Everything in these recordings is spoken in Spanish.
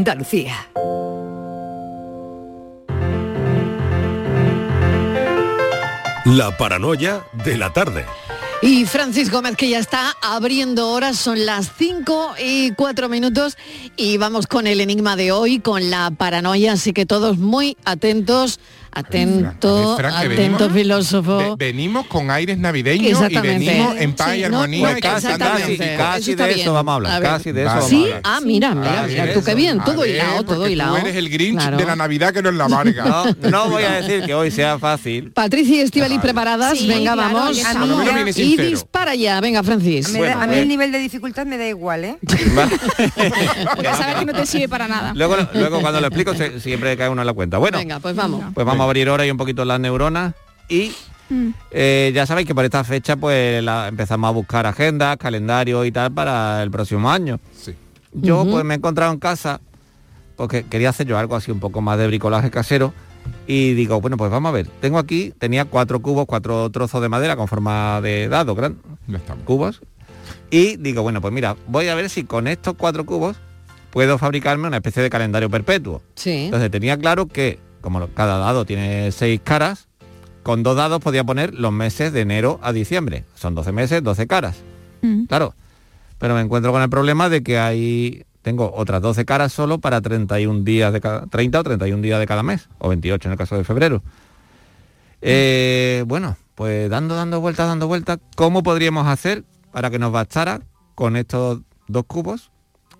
Andalucía. La paranoia de la tarde. Y Francis Gómez, que ya está abriendo horas, son las 5 y 4 minutos y vamos con el enigma de hoy, con la paranoia, así que todos muy atentos Atento, Fran, que atento venimos- filósofo. Ve- venimos con aires navideños y venimos en paz y Sí, no, armonía. pues y casi, cantando casi, de eso vamos a hablar, A casi de eso vamos Sí, a hablar. ah, mira, mira, mira, tú qué bien, todo ver, hilado, todo hilado. Tú eres el Grinch Claro. de la Navidad que no es la amarga. No, no voy a decir que hoy sea fácil. Patricia y Estivali preparadas, Sí, venga, claro, vamos. A Y dispara ya, venga, Francis. Me Bueno, da- a mí eh. el nivel de dificultad me da igual, ¿eh? Ya sabes que no te sirve para nada. Luego, luego cuando lo explico se- siempre cae uno en la cuenta. Bueno, Venga, pues vamos. pues vamos a abrir ahora y un poquito las neuronas y eh, ya sabéis que por esta fecha pues la- empezamos a buscar agendas, calendarios y tal para el próximo año. Sí. Yo pues me he encontrado en casa porque quería hacer yo algo así un poco más de bricolaje casero y digo, bueno, pues vamos a ver. Tengo aquí, tenía cuatro cubos, cuatro trozos de madera con forma de dado, gran, cubos. Y digo, bueno, pues mira, voy a ver si con estos cuatro cubos puedo fabricarme una especie de calendario perpetuo. Sí. Entonces tenía claro que, como cada dado tiene seis caras, con dos dados podía poner los meses de enero a diciembre. Son 12 meses, 12 caras. Mm. Claro. Pero me encuentro con el problema de que hay tengo otras 12 caras solo para 31 días de cada 30 o 31 días de cada mes, o 28 en el caso de febrero. Eh, bueno, pues dando, dando vueltas, dando vueltas, ¿cómo podríamos hacer para que nos bastara con estos dos cubos,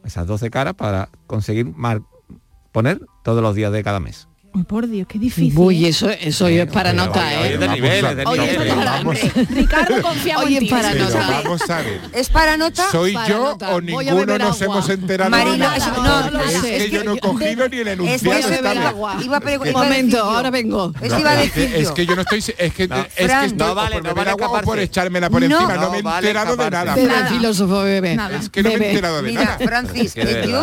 esas 12 caras, para conseguir mar- poner todos los días de cada mes? Uy, por Dios, qué difícil. Uy, ¿eh? eso, eso es para nota, ¿eh? oye, de niveles, de Oye, niveles. Ricardo, confiamos Oye, en ti. para nota. vamos a ver. ¿Es para nota? ¿Soy Para yo nota. o ninguno nos agua. hemos enterado de Marina, nada? es- no, no, es que yo no he cogido ni el Es enunciado. Un momento, ahora vengo. Eso iba a es, decir que, yo. es que yo no estoy es que No. es vale, por no beber vale agua o por echármela por encima no, me he vale enterado de nada Bebe, Nada. filósofo, bebe. Nada. es que no me he enterado de Mira, nada Francis, Que de yo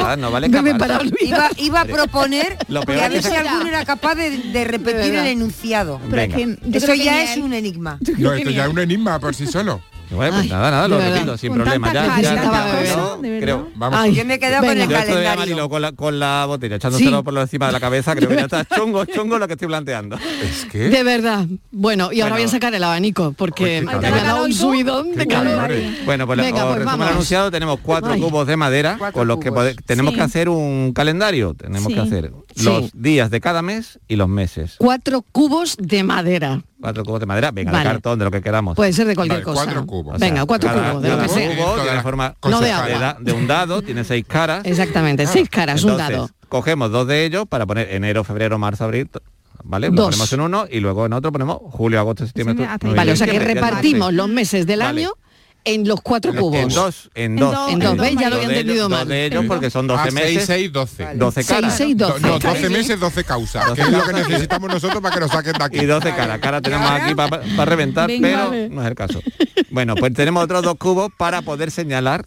iba, a proponer que a es ver si alguno era capaz de, de repetir verdad. el enunciado. Pero es que Eso ya es un enigma. no esto ya es un enigma por sí solo Bueno, pues Ay, nada, nada, lo de repito, sin Con problema. Ya, ya, de verdad. creo. vamos Ay, Yo me he quedado con el calendario. Marilo con la, con la botella, echándoselo Sí. por encima de la cabeza, creo que ya está chungo, chungo lo que estoy planteando. es que De verdad. Bueno, y ahora Bueno. voy a sacar el abanico porque me ha dado un subidón de calor. Bueno, pues Venga, os pues resumo el vamos. anunciado, tenemos cuatro Ay. cubos de madera Cuatro con los que tenemos Sí. que hacer un calendario, tenemos Sí. que hacer Sí. los días de cada mes y los meses. Cuatro cubos de madera. Cuatro cubos de madera, venga, Vale. de cartón, de lo que queramos. Puede ser de cualquier Vale, cosa. cuatro cubos. O sea, Venga, cuatro cada- cubos, de lo que sea. cubo la forma No de de, agua. da- de un dado, tiene seis caras. Exactamente, seis caras, un dado. Cogemos dos de ellos para poner enero, febrero, marzo, abril, ¿vale? Lo Dos. ponemos en uno y luego en otro ponemos julio, agosto, septiembre. Septiembre, octubre, Vale, o sea que repartimos los meses del Vale. año en los cuatro En cubos. dos, en En dos. En dos, ¿ves? Ya lo había entendido dos mal. de ellos porque son 12 Ah, meses. 6, 6, 12. 12 Seis, caras. seis, Do- doce. no, 12 meses, 12 causas, que es lo que necesitamos nosotros para que nos saquen de aquí. Y 12 caras. Cara tenemos aquí para reventar, Venga, pero no es el caso. Bueno, pues tenemos otros dos cubos para poder señalar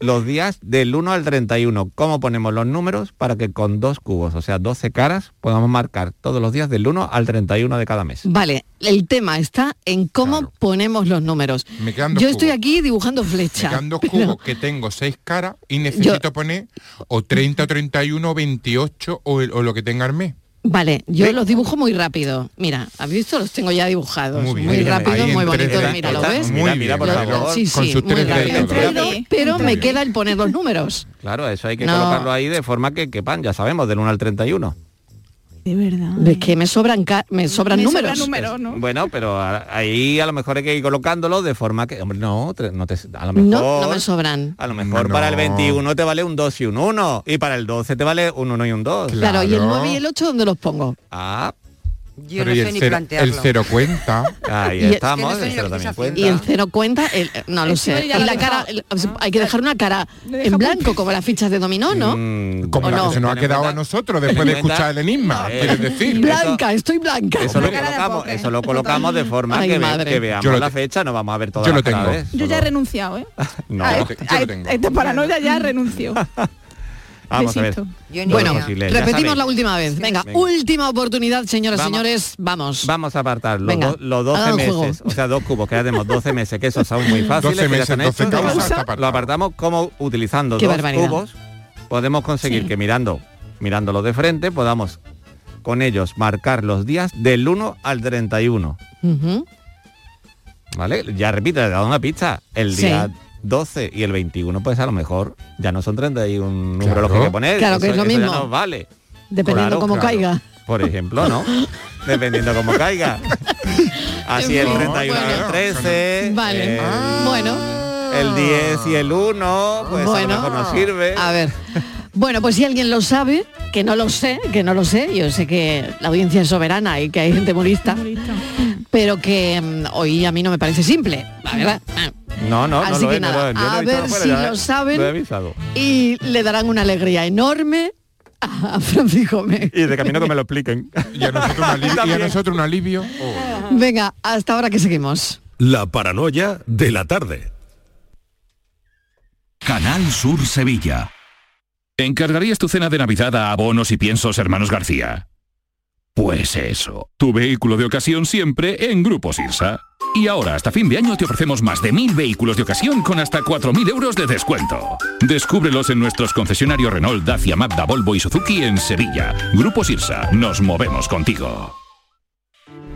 los días del 1 al 31. ¿Cómo ponemos los números para que con dos cubos, o sea, 12 caras, podamos marcar todos los días del 1 al 31 de cada mes? Vale, el tema está en cómo Claro. ponemos los números. Me quedan dos Yo estoy cubos. aquí dibujando Me flecha. quedan dos pero- cubos que tengo seis caras y necesito poner o 30, o 31, o 28 o, el- o lo que tenga el mes. Vale, yo Ve- los dibujo muy rápido. Mira, ¿has visto? Los tengo ya dibujados. Muy Muy, bien. rápido, muy bonito. 3D, Mira, ¿lo ves? muy Mira, bien, mira, por favor. Sí, sí, muy 3D y rápido. todo. En 3D, Pero en me 3D. queda el poner los números. Claro, eso hay que No. colocarlo ahí de forma que quepan, ya sabemos, del 1 al 31. De verdad. Es que me sobran me sobran Me números. sobran números, ¿no? Bueno, pero a- ahí a lo mejor hay que ir colocándolo de forma que, hombre, no, no te, a lo mejor, No, no me sobran. a lo mejor No. para el 21 te vale un 2 y un 1 y para el 12 te vale un 1 y un 2. Claro, y el Claro. 9 y el 8 ¿dónde los pongo? Ah, Yo Pero no sé el ni cero, plantearlo. el cero cuenta. ahí Y es que estamos, no sé el cero también cuenta. Y el cero cuenta, el, no lo El sé. Y la cara, el- hay que dejar una cara en blanco, como las fichas de dominó, ¿no? Mm, Como ¿O la no? que se nos ha quedado a nosotros después de escuchar el enigma, Eh, quieres decir. Blanca, estoy blanca. Eso lo colocamos, póker. eso lo colocamos de forma Ay, que, ve- madre. que veamos Yo la fecha, no vamos a ver toda Yo la lo tengo. Yo ya he renunciado, ¿eh? No, a, yo este- lo a tengo. esta paranoia ya renuncio. vamos a ver. Bueno, repetimos la última vez. Venga, Venga. última oportunidad, señoras y señores. Vamos. Vamos a apartar los, do- los 12 hagan juego. meses, o sea, dos cubos que ya tenemos 12 meses, que esos son muy fáciles, 12 que ya meses, están 12 hechos. causas, está Lo apartamos como utilizando Qué dos barbaridad. cubos podemos conseguir Sí. que mirando, mirándolos de frente, podamos con ellos marcar los días del 1 al 31. Ujú. ¿Vale? Ya repito, le he dado una pista. El Sí. Día 12 y el 21, pues a lo mejor ya no son 31 números Claro. que hay que poner. Claro que Eso- es lo eso ya mismo. no vale. Dependiendo Claro, cómo claro. caiga. Por ejemplo, ¿no? Dependiendo cómo caiga. Así el fin, 31 y bueno. el 13. Vale. el- Bueno. El 10 y el 1, pues a bueno, lo mejor no sirve. A ver. Bueno, pues si alguien lo sabe, que no lo sé, que no lo sé, yo sé que la audiencia es soberana y que hay gente muy lista, pero que mm, hoy a mí no me parece simple, la verdad. No, no, no Así lo que es, no nada, he a ver si ya lo saben. Y le darán una alegría enorme a Francisco Gómez. Y de camino que me lo expliquen. Y a nosotros un alivio. y a También. nosotros un alivio. Venga, hasta ahora que seguimos. La paranoia de la tarde. Canal Sur Sevilla. ¿Encargarías tu cena de Navidad a abonos y piensos hermanos García? Pues eso, tu vehículo de ocasión siempre en Grupo Sirsa. Y ahora, hasta fin de año, te ofrecemos más de mil vehículos de ocasión con hasta 4.000 euros de descuento. Descúbrelos en nuestros concesionarios Renault, Dacia, Mazda, Volvo y Suzuki en Sevilla. Grupo Sirsa, nos movemos contigo.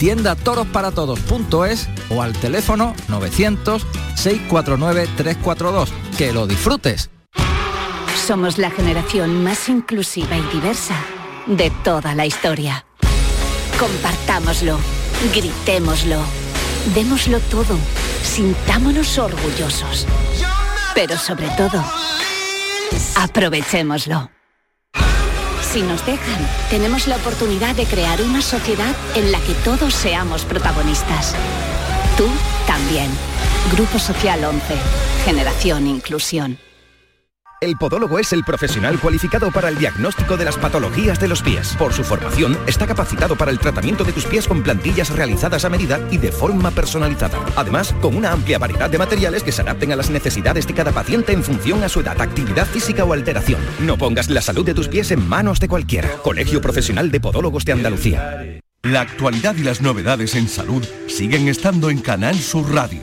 tiendatorosparatodos.es o al teléfono 900-649-342. Que lo disfrutes. Somos la generación más inclusiva y diversa de toda la historia. Compartámoslo, gritémoslo, démoslo todo, sintámonos orgullosos. Pero sobre todo, aprovechémoslo. Si nos dejan, tenemos la oportunidad de crear una sociedad en la que todos seamos protagonistas. Tú también. Grupo Social 11. Generación Inclusión. El podólogo es el profesional cualificado para el diagnóstico de las patologías de los pies. Por su formación, está capacitado para el tratamiento de tus pies con plantillas realizadas a medida y de forma personalizada. Además, con una amplia variedad de materiales que se adapten a las necesidades de cada paciente en función a su edad, actividad física o alteración. No pongas la salud de tus pies en manos de cualquiera. Colegio Profesional de Podólogos de Andalucía. La actualidad y las novedades en salud siguen estando en Canal Sur Radio,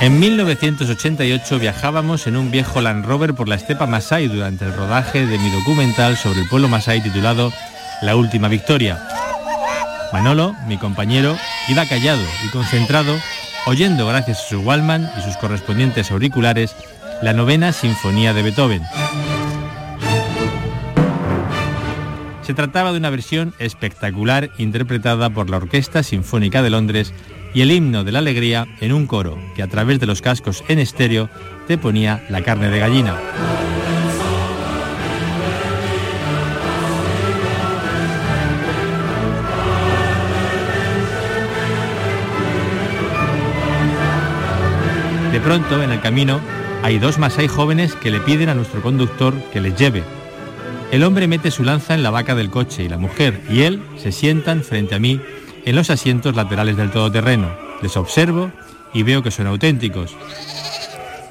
En 1988 viajábamos en un viejo Land Rover por la estepa Masái durante el rodaje de mi documental sobre el pueblo Masái titulado La Última Victoria. Manolo, mi compañero, iba callado y concentrado, oyendo gracias a su Wallman y sus correspondientes auriculares la novena Sinfonía de Beethoven. Se trataba de una versión espectacular interpretada por la Orquesta Sinfónica de Londres y el himno de la alegría en un coro que a través de los cascos en estéreo te ponía la carne de gallina. De pronto, en el camino, hay dos masái jóvenes que le piden a nuestro conductor que les lleve. El hombre mete su lanza en la vaca del coche y la mujer y él se sientan frente a mí en los asientos laterales del todoterreno. Les observo y veo que son auténticos.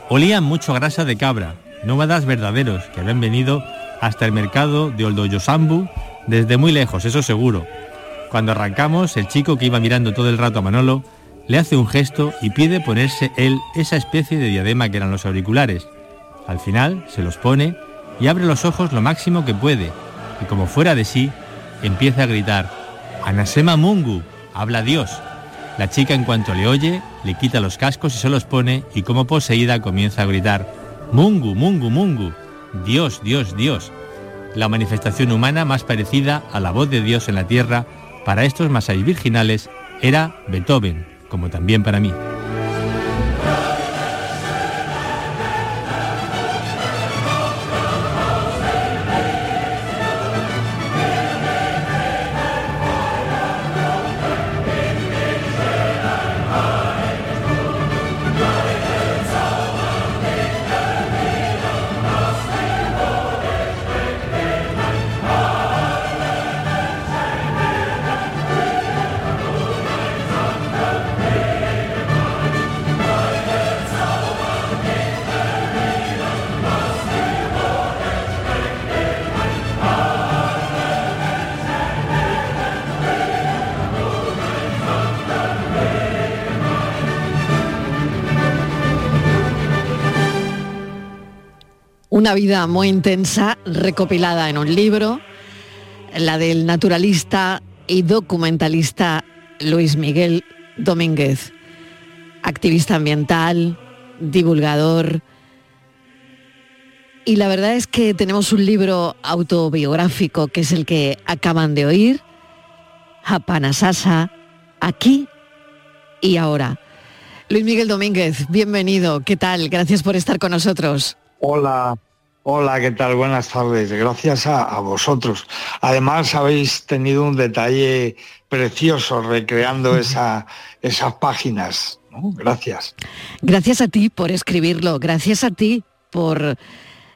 Olían mucho grasa de cabra, nómadas verdaderos que habían venido hasta el mercado de Oldoyosambu desde muy lejos, eso seguro. Cuando arrancamos, el chico que iba mirando todo el rato a Manolo le hace un gesto y pide ponerse él esa especie de diadema que eran los auriculares. Al final se los pone y abre los ojos lo máximo que puede y como fuera de sí empieza a gritar Anasema Mungu, habla Dios. La chica en cuanto le oye le quita los cascos y se los pone y como poseída comienza a gritar Mungu, Mungu, Mungu, Dios, Dios, Dios. La manifestación humana más parecida a la voz de Dios en la tierra para estos masai virginales era Beethoven, como también para mí. Una vida muy intensa recopilada en un libro, la del naturalista y documentalista Luis Miguel Domínguez, activista ambiental, divulgador. Y la verdad es que tenemos un libro autobiográfico que es el que acaban de oír, Hapanasasa, aquí y ahora. Luis Miguel Domínguez, bienvenido, ¿qué tal? Gracias por estar con nosotros. Hola, hola, ¿qué tal? Buenas tardes. Gracias a, a, vosotros. Además, habéis tenido un detalle precioso recreando esa, esas páginas. ¿no? Gracias. Gracias a ti por escribirlo, gracias a ti por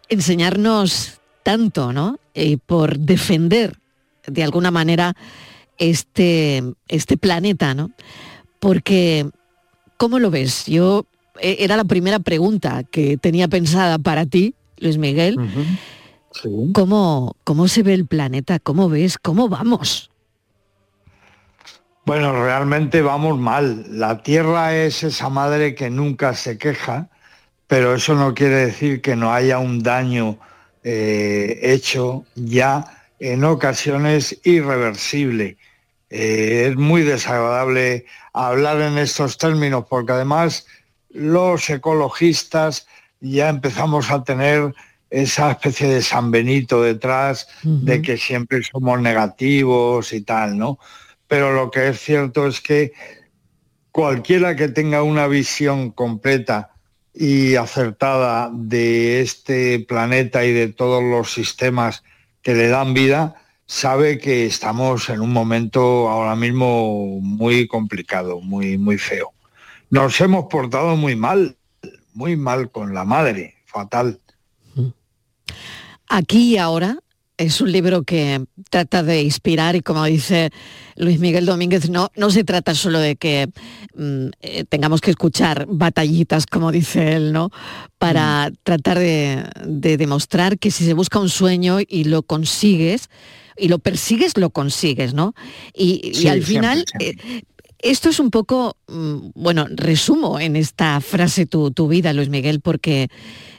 enseñarnos tanto, ¿no? Y por defender de alguna manera este, este planeta, ¿no? Porque, ¿cómo lo ves? Yo eh, era la primera pregunta que tenía pensada para ti, Luis Miguel. Uh -huh. sí. ¿Cómo, ¿Cómo se ve el planeta? ¿Cómo ves? ¿Cómo vamos? Bueno, realmente vamos mal. La Tierra es esa madre que nunca se queja, pero eso no quiere decir que no haya un daño eh, hecho ya en ocasiones irreversible. Eh, es muy desagradable hablar en estos términos porque además los ecologistas ya empezamos a tener esa especie de San Benito detrás, uh -huh. de que siempre somos negativos y tal, ¿no? Pero lo que es cierto es que cualquiera que tenga una visión completa y acertada de este planeta y de todos los sistemas que le dan vida, sabe que estamos en un momento ahora mismo muy complicado, muy, muy feo nos hemos portado muy mal, muy mal con la madre, fatal. Aquí y ahora es un libro que trata de inspirar y como dice Luis Miguel Domínguez, no, no se trata solo de que mm, eh, tengamos que escuchar batallitas, como dice él, ¿no? Para mm. tratar de, de demostrar que si se busca un sueño y lo consigues, y lo persigues, lo consigues, ¿no? Y, sí, y al final siempre, siempre. Eh, esto es un poco, mm, bueno, resumo en esta frase tu, tu vida, Luis Miguel, porque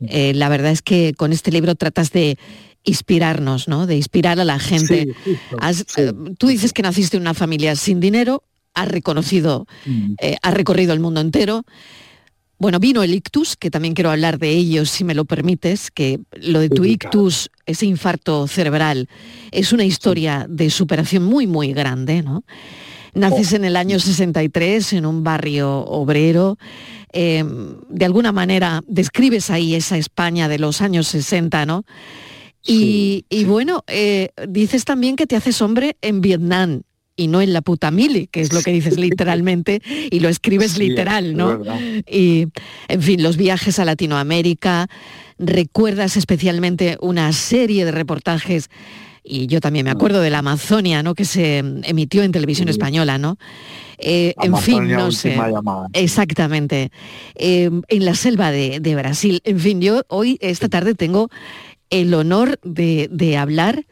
eh, la verdad es que con este libro tratas de inspirarnos, ¿no? De inspirar a la gente. Sí, justo, Has, sí. eh, tú dices que naciste en una familia sin dinero, has reconocido, Mm. eh, has recorrido el mundo entero, bueno, vino el ictus, que también quiero hablar de ello, si me lo permites, que lo de tu ictus, ese infarto cerebral, es una historia de superación muy, muy grande, ¿no? Naces en el año 63 en un barrio obrero. eh, de alguna manera describes ahí esa España de los años 60, ¿no? Y, y bueno, eh, dices también que te haces hombre en Vietnam y no en la puta mili, que es lo que dices literalmente, y lo escribes literal, ¿no? Y, en fin, los viajes a Latinoamérica, recuerdas especialmente una serie de reportajes, y yo también me acuerdo de la Amazonia, ¿no? Que se emitió en televisión española, ¿no? Eh, en fin, no sé. llamada. Exactamente. Eh, en la selva de, de Brasil. En fin, yo hoy, esta tarde, tengo el honor de, de hablar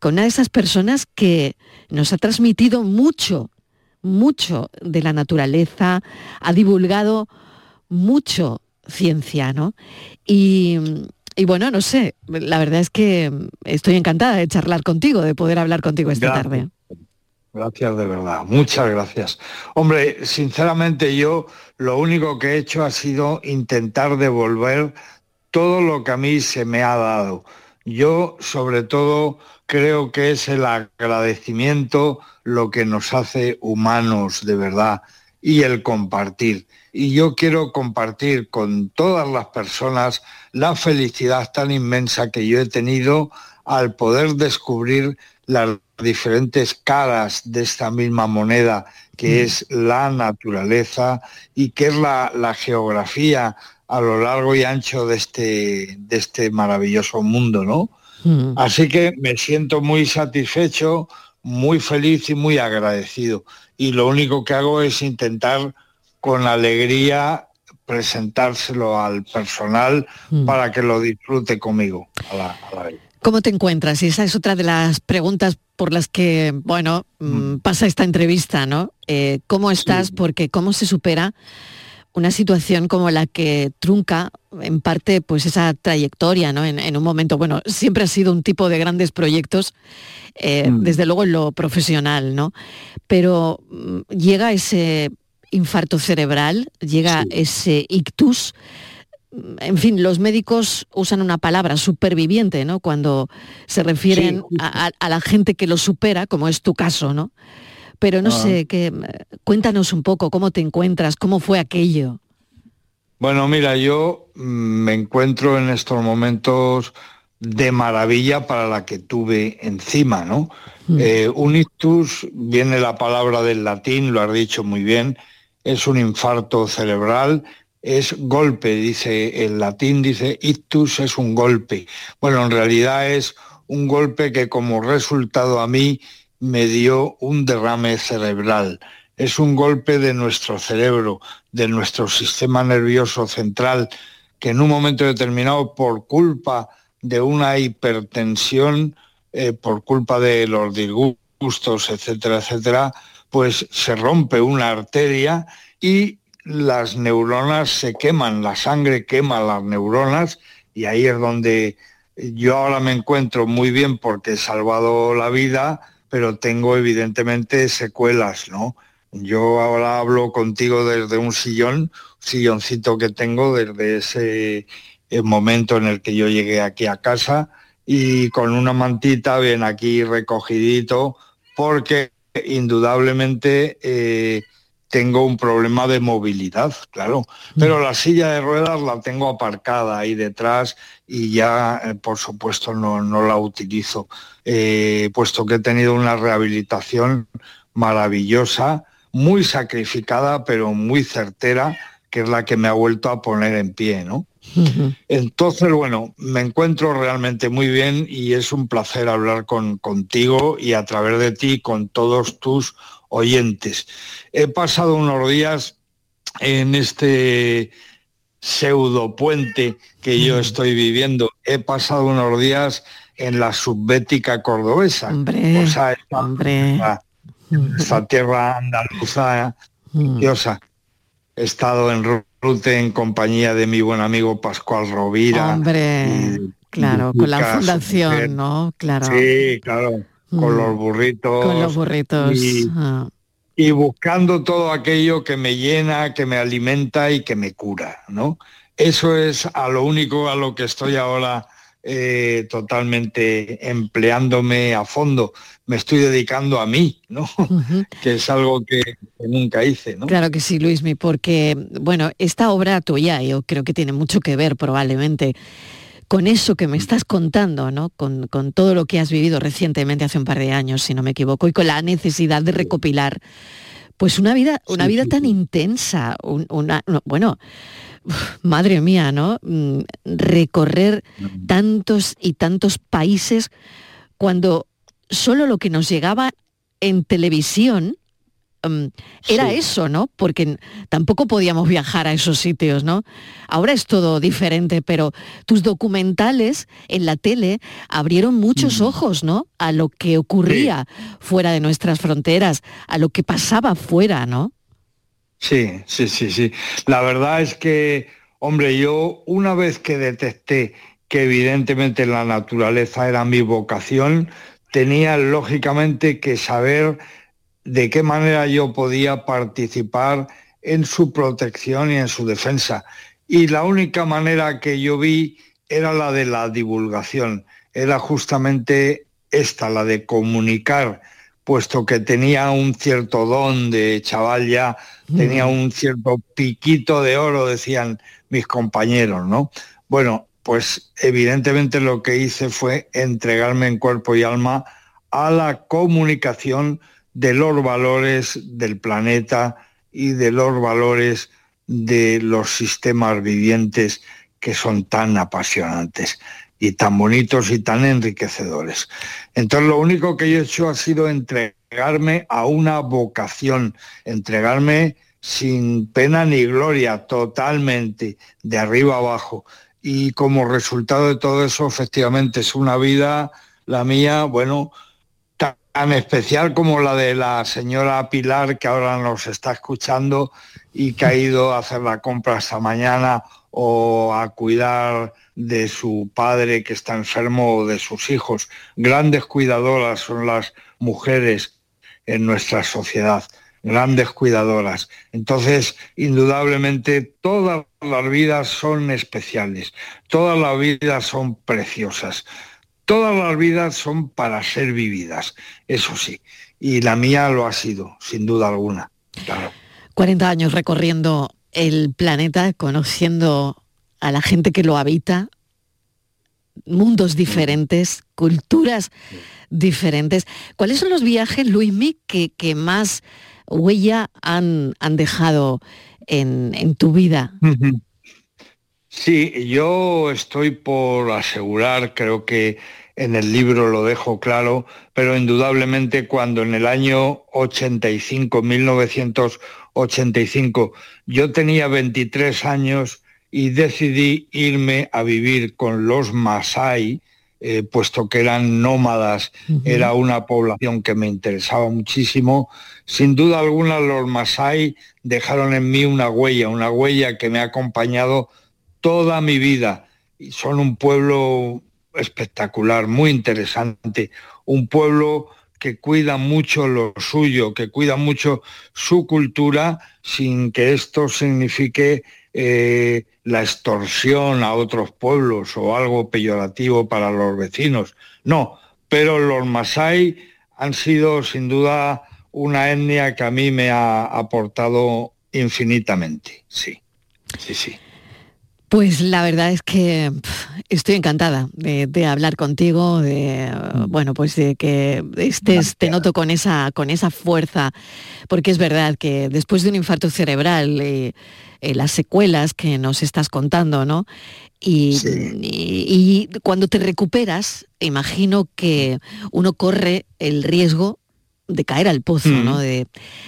con una de esas personas que nos ha transmitido mucho, mucho de la naturaleza, ha divulgado mucho ciencia, ¿no? Y, y bueno, no sé, la verdad es que estoy encantada de charlar contigo, de poder hablar contigo esta Gracias. tarde. Gracias de verdad, muchas gracias. Hombre, sinceramente yo lo único que he hecho ha sido intentar devolver todo lo que a mí se me ha dado. Yo sobre todo creo que es el agradecimiento lo que nos hace humanos de verdad y el compartir. Y yo quiero compartir con todas las personas la felicidad tan inmensa que yo he tenido al poder descubrir las diferentes caras de esta misma moneda que es la naturaleza y que es la, la geografía a lo largo y ancho de este, de este maravilloso mundo, ¿no? Así que me siento muy satisfecho, muy feliz y muy agradecido. Y lo único que hago es intentar con alegría presentárselo al personal para que lo disfrute conmigo a la, a la vez. ¿Cómo te encuentras? Y esa es otra de las preguntas por las que, bueno, mm, pasa esta entrevista, ¿no? Eh, ¿Cómo estás? Porque cómo se supera una situación como la que trunca en parte pues esa trayectoria, ¿no? En, en un momento, bueno, siempre ha sido un tipo de grandes proyectos, eh, desde luego en lo profesional, ¿no? Pero mm, llega ese infarto cerebral, llega ese ictus, en fin, los médicos usan una palabra, superviviente, ¿no? Cuando se refieren a, a- a la gente que lo supera, como es tu caso, ¿no? Pero no Ah. sé, que, cuéntanos un poco cómo te encuentras, cómo fue aquello. Bueno, mira, yo mm, me encuentro en estos momentos de maravilla para la que tuve encima, ¿no? Eh, un ictus viene la palabra del latín, lo has dicho muy bien, es un infarto cerebral, es golpe, dice el latín, dice ictus es un golpe. Bueno, en realidad es un golpe que como resultado a mí me dio un derrame cerebral. Es un golpe de nuestro cerebro, de nuestro sistema nervioso central, que en un momento determinado, por culpa de una hipertensión, eh, por culpa de los disgustos, etcétera, etcétera, pues se rompe una arteria y las neuronas se queman, la sangre quema las neuronas y ahí es donde yo ahora me encuentro muy bien porque he salvado la vida, pero tengo evidentemente secuelas, ¿no? Yo ahora hablo contigo desde un sillón, silloncito que tengo desde ese eh, momento en el que yo llegué aquí a casa y con una mantita bien aquí recogidito porque indudablemente eh, tengo un problema de movilidad, claro, pero la silla de ruedas la tengo aparcada ahí detrás y ya, eh, por supuesto, no, no la utilizo, eh, puesto que he tenido una rehabilitación maravillosa, muy sacrificada, pero muy certera, que es la que me ha vuelto a poner en pie, ¿no? Entonces, bueno, me encuentro realmente muy bien y es un placer hablar con, contigo y a través de ti con todos tus oyentes. He pasado unos días en este pseudo puente que yo estoy viviendo. He pasado unos días en la subbética cordobesa. Hombre, o sea, esta, hombre. esta- esta tierra andaluza preciosa. He estado en Rute en compañía de mi buen amigo Pascual Rovira. Hombre, claro, con la fundación, mujer. ¿no? Claro. Sí, claro, con Mm. los burritos. Con los burritos. Y, ah. y buscando todo aquello que me llena, que me alimenta y que me cura, ¿no? Eso es a lo único a lo que estoy ahora eh, totalmente empleándome a fondo. Me estoy dedicando a mí, ¿no? que es algo que, que nunca hice, ¿no? Claro que sí, Luismi, porque, bueno, esta obra tuya yo creo que tiene mucho que ver probablemente con eso que me estás contando, ¿no? Con, con todo lo que has vivido recientemente hace un par de años, si no me equivoco, y con la necesidad de recopilar pues una vida, una vida tan intensa, un- una, no, bueno, madre mía, ¿no? Mm, Recorrer tantos y tantos países cuando solo lo que nos llegaba en televisión mm, era Sí. eso, ¿no? Porque tampoco podíamos viajar a esos sitios, ¿no? Ahora es todo diferente, pero tus documentales en la tele abrieron muchos ojos, ¿no? A lo que ocurría fuera de nuestras fronteras, a lo que pasaba fuera, ¿no? Sí, sí, sí, sí. La verdad es que, hombre, yo una vez que detecté que evidentemente la naturaleza era mi vocación, tenía lógicamente que saber de qué manera yo podía participar en su protección y en su defensa. Y la única manera que yo vi era la de la divulgación, era justamente esta, la de comunicar, puesto que tenía un cierto don de chaval ya, tenía un cierto piquito de oro, decían mis compañeros, ¿no? Bueno, pues evidentemente lo que hice fue entregarme en cuerpo y alma a la comunicación de los valores del planeta y de los valores de los sistemas vivientes que son tan apasionantes y tan bonitos y tan enriquecedores. Entonces lo único que yo he hecho ha sido entregarme a una vocación, entregarme sin pena ni gloria, totalmente, de arriba abajo. Y como resultado de todo eso, efectivamente, es una vida, la mía, bueno, tan especial como la de la señora Pilar, que ahora nos está escuchando y que ha ido a hacer la compra esta mañana o a cuidar de su padre que está enfermo o de sus hijos. Grandes cuidadoras son las mujeres en nuestra sociedad, grandes cuidadoras. Entonces, indudablemente, todas las vidas son especiales, todas las vidas son preciosas. Todas las vidas son para ser vividas, eso sí. Y la mía lo ha sido, sin duda alguna. Claro. 40 años recorriendo el planeta, conociendo a la gente que lo habita, mundos diferentes, culturas diferentes. ¿Cuáles son los viajes, Luismi, que, que más huella han, han dejado en, en tu vida? Sí, yo estoy por asegurar, creo que en el libro lo dejo claro, pero indudablemente cuando en el año 85, 1985, yo tenía 23 años y decidí irme a vivir con los Masái, eh, puesto que eran nómadas, era una población que me interesaba muchísimo. Sin duda alguna los Masái dejaron en mí una huella, una huella que me ha acompañado toda mi vida. Y son un pueblo espectacular, muy interesante, un pueblo que cuida mucho lo suyo, que cuida mucho su cultura, sin que esto signifique eh, la extorsión a otros pueblos o algo peyorativo para los vecinos. No, pero los Masái han sido sin duda una etnia que a mí me ha aportado infinitamente. Sí, sí, sí. Pues la verdad es que estoy encantada de, de hablar contigo, de bueno, pues de que estés, te noto con esa, con esa fuerza, porque es verdad que después de un infarto cerebral, eh, eh, las secuelas que nos estás contando, ¿no? Y, y- y cuando te recuperas, imagino que uno corre el riesgo de caer al pozo, Mm. ¿no? De,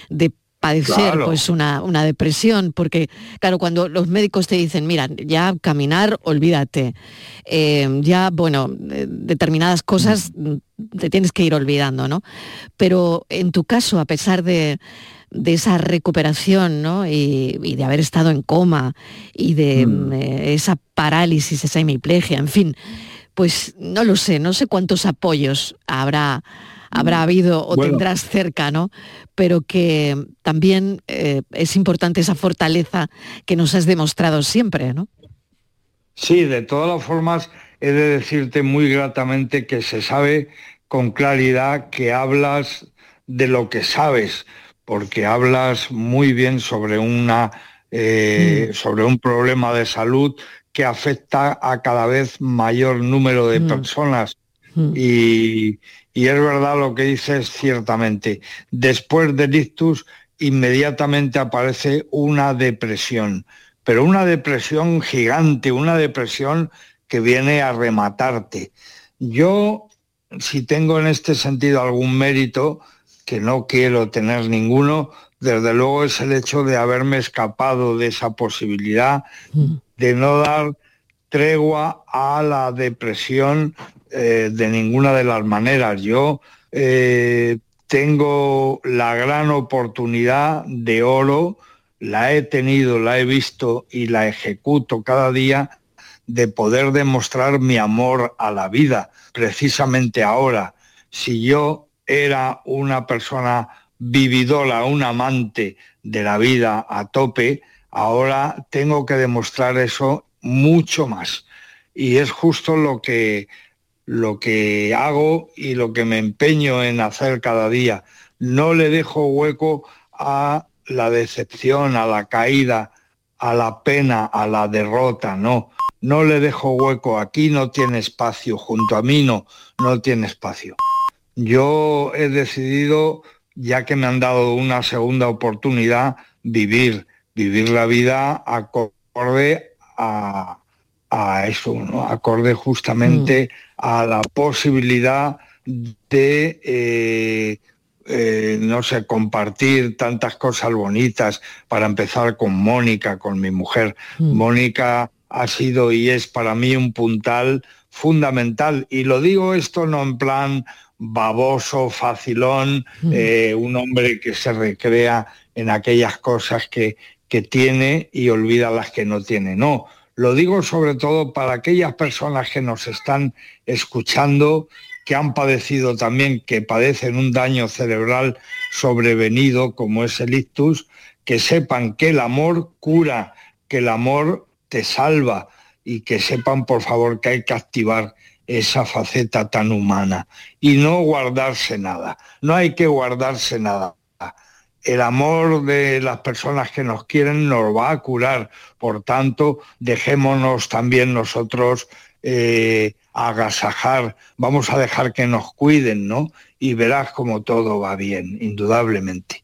de padecer Claro. pues una, una depresión, porque claro, cuando los médicos te dicen, mira, ya caminar, olvídate, Eh, ya, bueno, eh, determinadas cosas mm, te tienes que ir olvidando, ¿no? Pero en tu caso, a pesar de, de esa recuperación, ¿no? Y, y de haber estado en coma y de mm, eh, esa parálisis, esa hemiplegia, en fin, pues no lo sé, no sé cuántos apoyos habrá habrá habido o Bueno. tendrás cerca, ¿no? Pero que también eh, es importante esa fortaleza que nos has demostrado siempre, ¿no? Sí, de todas las formas, he de decirte muy gratamente que se sabe con claridad que hablas de lo que sabes, porque hablas muy bien sobre una eh, sobre un problema de salud que afecta a cada vez mayor número de personas. Y, y es verdad lo que dices ciertamente. Después del ictus, inmediatamente aparece una depresión, pero una depresión gigante, una depresión que viene a rematarte. Yo, si tengo en este sentido algún mérito, que no quiero tener ninguno, desde luego es el hecho de haberme escapado de esa posibilidad, de no dar tregua a la depresión eh, de ninguna de las maneras. Yo eh, tengo la gran oportunidad de oro, la he tenido, la he visto y la ejecuto cada día de poder demostrar mi amor a la vida. Precisamente ahora, si yo era una persona vividora, un amante de la vida a tope, ahora tengo que demostrar eso mucho más. Y es justo lo que, lo que hago y lo que me empeño en hacer cada día. No le dejo hueco a la decepción, a la caída, a la pena, a la derrota, no. No le dejo hueco, aquí no tiene espacio, junto a mí no, no tiene espacio. Yo he decidido, ya que me han dado una segunda oportunidad, vivir, vivir la vida acorde a, a eso, ¿no? acorde justamente a la posibilidad de, eh, eh, no sé, compartir tantas cosas bonitas, para empezar con Mónica, con mi mujer. Mónica ha sido y es para mí un puntal fundamental. Y lo digo esto no en plan baboso, facilón, eh, un hombre que se recrea en aquellas cosas que, que tiene y olvida las que no tiene. No, lo digo sobre todo para aquellas personas que nos están escuchando, que han padecido también, que padecen un daño cerebral sobrevenido como es el ictus, que sepan que el amor cura, que el amor te salva y que sepan por favor que hay que activar esa faceta tan humana y no guardarse nada. No hay que guardarse nada. El amor de las personas que nos quieren nos va a curar. Por tanto, dejémonos también nosotros eh, agasajar. Vamos a dejar que nos cuiden, ¿no? Y verás como todo va bien, indudablemente.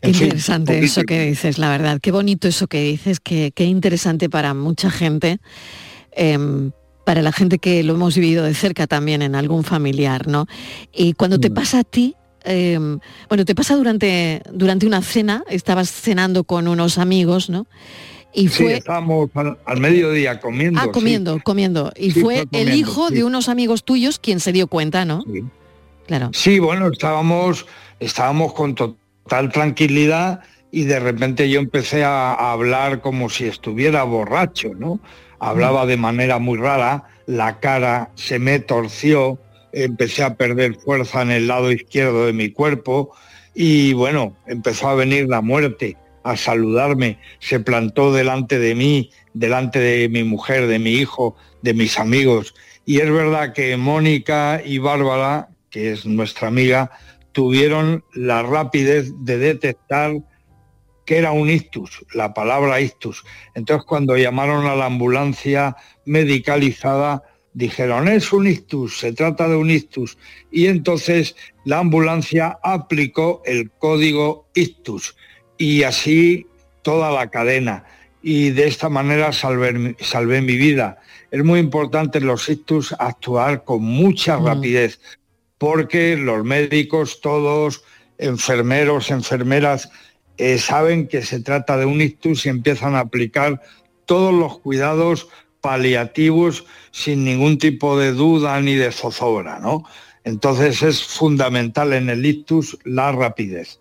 Qué En fin, interesante eso que dices, la verdad. Qué bonito eso que dices, qué, qué interesante para mucha gente, em, para la gente que lo hemos vivido de cerca también en algún familiar, ¿no? Y cuando Mm. te pasa a ti, em, bueno, te pasa durante, durante una cena, estabas cenando con unos amigos, ¿no? Y Sí, fue... estábamos al, al mediodía comiendo. Ah, sí. comiendo, comiendo. Y Sí, fue el hijo sí. de unos amigos tuyos quien se dio cuenta, ¿no? Claro. Sí, bueno, estábamos, estábamos con total tranquilidad y de repente yo empecé a, a hablar como si estuviera borracho, ¿no? Hablaba de manera muy rara, la cara se me torció, empecé a perder fuerza en el lado izquierdo de mi cuerpo y bueno, empezó a venir la muerte a saludarme, se plantó delante de mí, delante de mi mujer, de mi hijo, de mis amigos. Y es verdad que Mónica y Bárbara, que es nuestra amiga, tuvieron la rapidez de detectar que era un ictus, la palabra ictus. Entonces cuando llamaron a la ambulancia medicalizada, dijeron, es un ictus, se trata de un ictus. Y entonces la ambulancia aplicó el código ictus y así toda la cadena. Y de esta manera salvé, mi- salvé mi vida. Es muy importante en los ictus actuar con mucha rapidez, porque los médicos, todos, enfermeros, enfermeras, eh, saben que se trata de un ictus y empiezan a aplicar todos los cuidados paliativos sin ningún tipo de duda ni de zozobra, ¿no? Entonces es fundamental en el ictus la rapidez.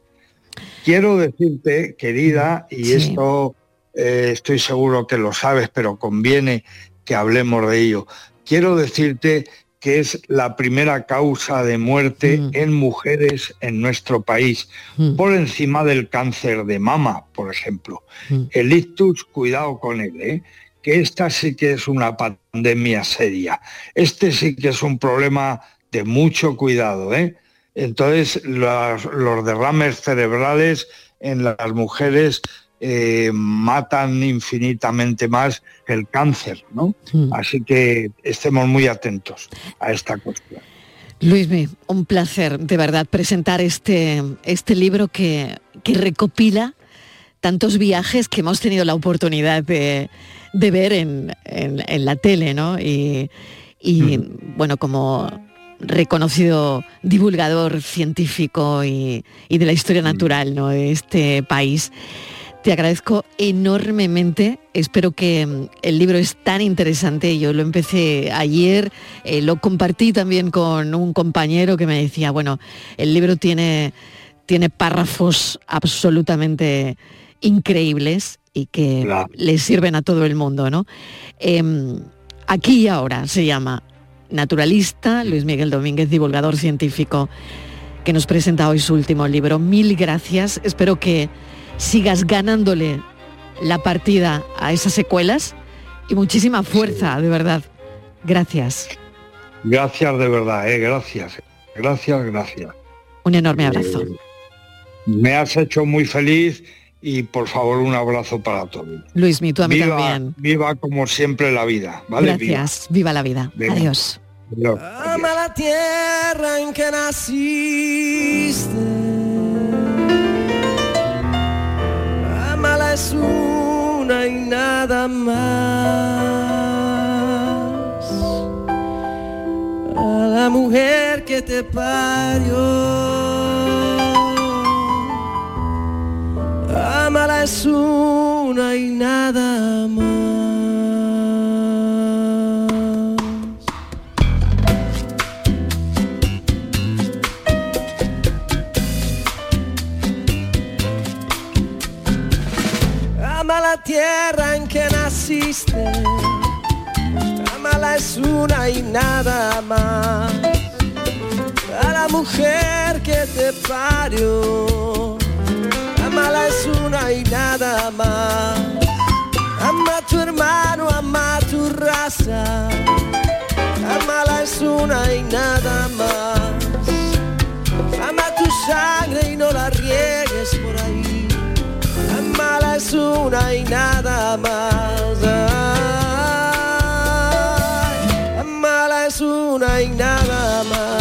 Quiero decirte, querida, y esto eh, estoy seguro que lo sabes, pero conviene que hablemos de ello. Quiero decirte que es la primera causa de muerte Mm. en mujeres en nuestro país, por encima del cáncer de mama, por ejemplo. Mm. El ictus, cuidado con él, ¿eh? que esta sí que es una pandemia seria. Este sí que es un problema de mucho cuidado. ¿eh? Entonces, los, los derrames cerebrales en las mujeres eh, matan infinitamente más el cáncer, ¿no? Así que estemos muy atentos a esta cuestión. Luismi, un placer de verdad presentar este, este libro que, que recopila tantos viajes que hemos tenido la oportunidad de, de ver en, en- en la tele, ¿no? Y, y, bueno, como reconocido divulgador científico y, y de la historia natural ¿no? de este país. Te agradezco enormemente. Espero que mm, el libro es tan interesante. Yo lo empecé ayer, eh, lo compartí también con un compañero que me decía, bueno, el libro tiene, tiene párrafos absolutamente increíbles y que le sirven a todo el mundo, ¿no? Em, aquí y ahora se llama Naturalista, Luis Miguel Domínguez, divulgador científico, que nos presenta hoy su último libro. Mil gracias. Espero que sigas ganándole la partida a esas secuelas y muchísima fuerza, de verdad. Gracias. Gracias de verdad, ¿eh? gracias. Gracias, gracias. Un enorme abrazo. Eh, me has hecho muy feliz y por favor un abrazo para todos. Luis, mi tú a mí viva, también. viva como siempre la vida, ¿vale? Gracias. Viva la vida. Venga. Adiós. Viva. Ama la tierra en que naciste. Es una y nada más. A la mujer que te parió. Amala es una y nada más. Naciste, amala es una y nada más. A la mujer que te parió, amala es una y nada más. Ama a tu hermano, ama a tu raza, amala es una y nada más. Ama tu sangre y no la riegues por ahí. Es una y nada más. Ay, Amala es una y nada más.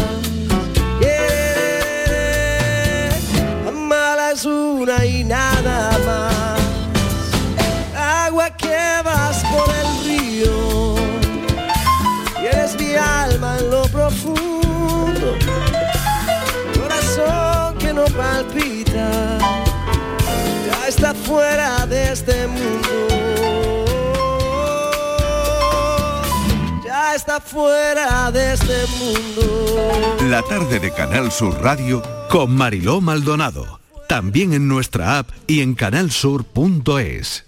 Fuera de este mundo. Ya está fuera de este mundo. La tarde de Canal Sur Radio con Mariló Maldonado. También en nuestra app y en canalsur.es.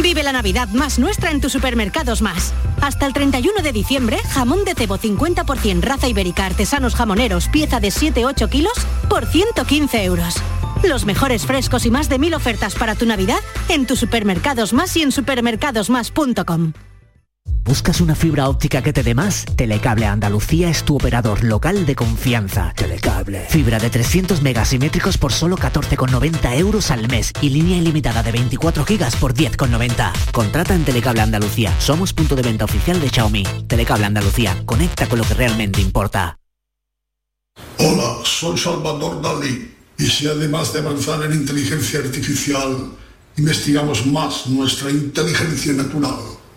Vive la Navidad más nuestra en tus supermercados más. Hasta el 31 de diciembre, jamón de cebo 50% raza ibérica artesanos jamoneros, pieza de 7-8 kilos, por 115 euros. Los mejores frescos y más de mil ofertas para tu Navidad en tus supermercados más y en supermercadosmás.com. ¿Buscas una fibra óptica que te dé más? Telecable Andalucía es tu operador local de confianza. Telecable. Fibra de 300 megasimétricos por solo 14,90 euros al mes y línea ilimitada de 24 gigas por 10,90. Contrata en Telecable Andalucía. Somos punto de venta oficial de Xiaomi. Telecable Andalucía. Conecta con lo que realmente importa. Hola, soy Salvador Dalí. Y si además de avanzar en inteligencia artificial, investigamos más nuestra inteligencia natural,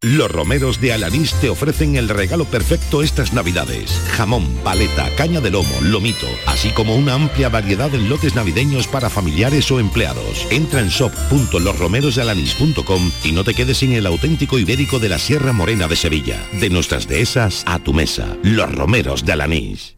Los romeros de Alanís te ofrecen el regalo perfecto estas navidades. Jamón, paleta, caña de lomo, lomito, así como una amplia variedad en lotes navideños para familiares o empleados. Entra en shop.losromerosdealanís.com y no te quedes sin el auténtico ibérico de la Sierra Morena de Sevilla. De nuestras dehesas a tu mesa. Los romeros de Alanís.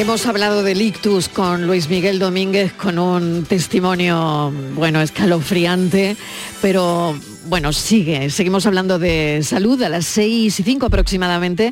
Hemos hablado del ictus con Luis Miguel Domínguez con un testimonio, bueno, escalofriante, pero bueno, sigue. Seguimos hablando de salud a las seis y cinco aproximadamente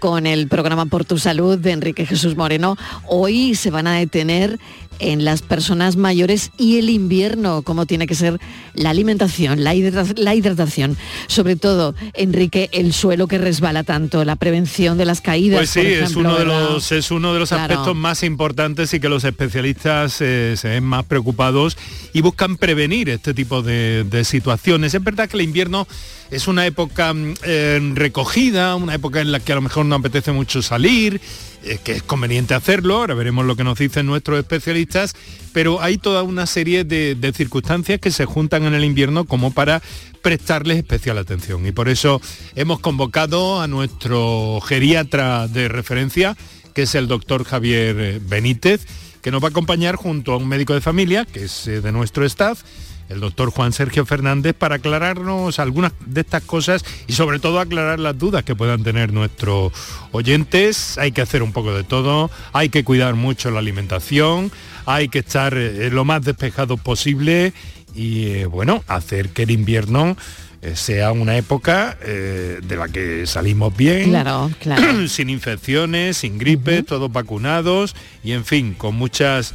con el programa Por tu Salud de Enrique Jesús Moreno. Hoy se van a detener en las personas mayores y el invierno, como tiene que ser la alimentación, la, hidrata- la hidratación. Sobre todo, Enrique, el suelo que resbala tanto, la prevención de las caídas. Pues sí, por es ejemplo, uno de los es uno de los Claro. aspectos más importantes y que los especialistas eh, se ven más preocupados y buscan prevenir este tipo de, de situaciones. Es verdad que el invierno es una época mm, eh, recogida, una época en la que a lo mejor no apetece mucho salir, eh, que es conveniente hacerlo, ahora veremos lo que nos dicen nuestros especialistas, pero hay toda una serie de, de circunstancias que se juntan en el invierno como para prestarles especial atención. Y por eso hemos convocado a nuestro geriatra de referencia, que es el doctor Javier eh, Benítez, que nos va a acompañar junto a un médico de familia, que es de nuestro staff, el doctor Juan Sergio Fernández, para aclararnos algunas de estas cosas y sobre todo aclarar las dudas que puedan tener nuestros oyentes. Hay que hacer un poco de todo, hay que cuidar mucho la alimentación, hay que estar eh, lo más despejado posible y eh, bueno, hacer que el invierno eh, sea una época eh, de la que salimos bien, Claro, claro. sin infecciones, sin gripe, todos vacunados y en fin, con muchas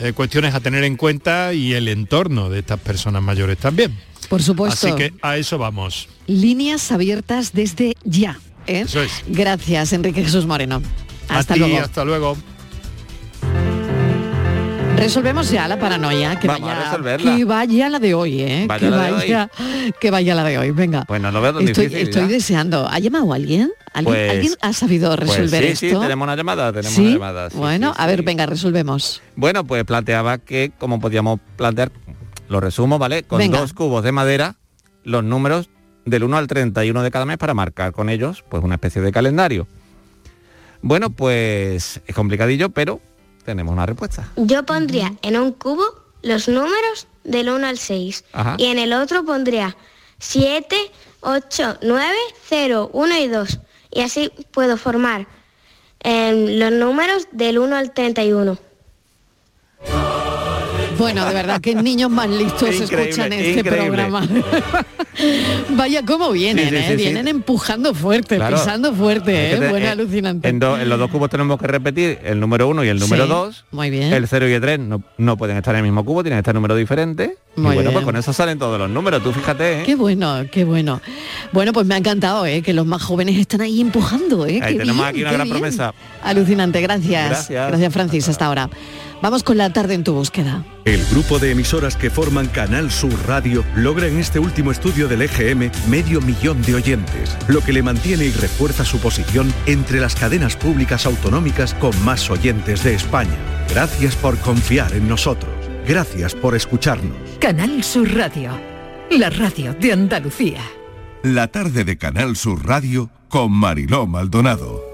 eh, cuestiones a tener en cuenta y el entorno de estas personas mayores también. Por supuesto. Así que a eso vamos. Líneas abiertas desde ya. ¿eh? Eso es. Gracias, Enrique Jesús Moreno. Hasta a ti, luego. hasta luego. Resolvemos ya la paranoia. Que Vamos a vaya, resolverla. que vaya la de hoy, ¿eh? Vaya que, la de vaya, que vaya la de hoy. Venga. Pues no lo veo tan estoy difícil, estoy ya. deseando. ¿Ha llamado alguien? ¿Alguien, Pues- alguien ha sabido Pues resolver sí, esto? Sí, tenemos una llamada, tenemos ¿Sí? una llamada. sí, bueno, a ver, venga, resolvemos. Bueno, pues planteaba que, como podíamos plantear, lo resumo, ¿vale? Con Venga. dos cubos de madera, los números del 1 al 31 de cada mes para marcar con ellos, pues una especie de calendario. Bueno, pues es complicadillo, pero tenemos una respuesta. Yo pondría en un cubo los números del 1 al 6 Ajá. y en el otro pondría 7, 8, 9, 0, 1 y 2. Y así puedo formar em, los números del 1 al 31. Bueno, de verdad que niños más listos Increíble, escuchan este increíble. programa. Vaya cómo vienen, Sí, sí, ¿eh? sí, vienen empujando fuerte, Claro. pisando fuerte, ¿eh? bueno, eh, alucinante. En, do- en los dos cubos tenemos que repetir el número uno y el número dos. Muy bien. El 0 y el 3 no, no pueden estar en el mismo cubo, tienen que estar en números diferentes. Y Muy bueno, bien. pues con eso salen todos los números, tú fíjate, ¿eh? Qué bueno, qué bueno. Bueno, pues me ha encantado, ¿eh? Que los más jóvenes están ahí empujando, ¿eh? Ahí Qué tenemos bien, aquí una gran bien. promesa. Alucinante, gracias. Gracias. Gracias, Francis, hasta ahora. Vamos con la tarde en tu búsqueda. El grupo de emisoras que forman Canal Sur Radio logra en este último estudio del EGM medio millón de oyentes, lo que le mantiene y refuerza su posición entre las cadenas públicas autonómicas con más oyentes de España. Gracias por confiar en nosotros. Gracias por escucharnos. Canal Sur Radio, la radio de Andalucía. La tarde de Canal Sur Radio con Mariló Maldonado.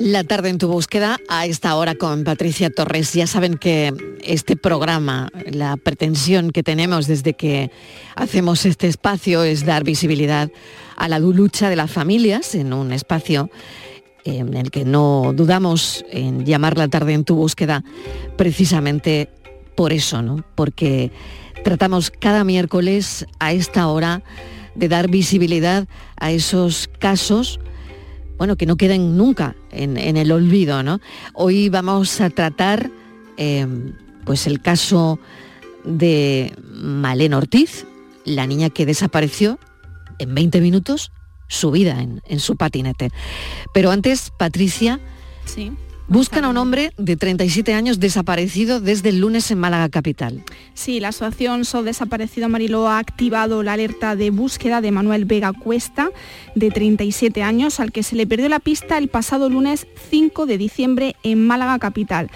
La tarde en tu búsqueda a esta hora con Patricia Torres. Ya saben que este programa, la pretensión que tenemos desde que hacemos este espacio es dar visibilidad a la lucha de las familias en un espacio en el que no dudamos en llamar la tarde en tu búsqueda precisamente por eso, ¿no? Porque tratamos cada miércoles a esta hora de dar visibilidad a esos casos bueno, que no queden nunca en, el olvido, ¿no? Hoy vamos a tratar eh, pues el caso de Malén Ortiz, la niña que desapareció en 20 minutos, subida en, en su patinete. Pero antes, Patricia, Sí. Buscan a un hombre de 37 años desaparecido desde el lunes en Málaga Capital. Sí, la asociación SO Desaparecido Mariló ha activado la alerta de búsqueda de Manuel Vega Cuesta, de 37 años, al que se le perdió la pista el pasado lunes 5 de diciembre en Málaga Capital.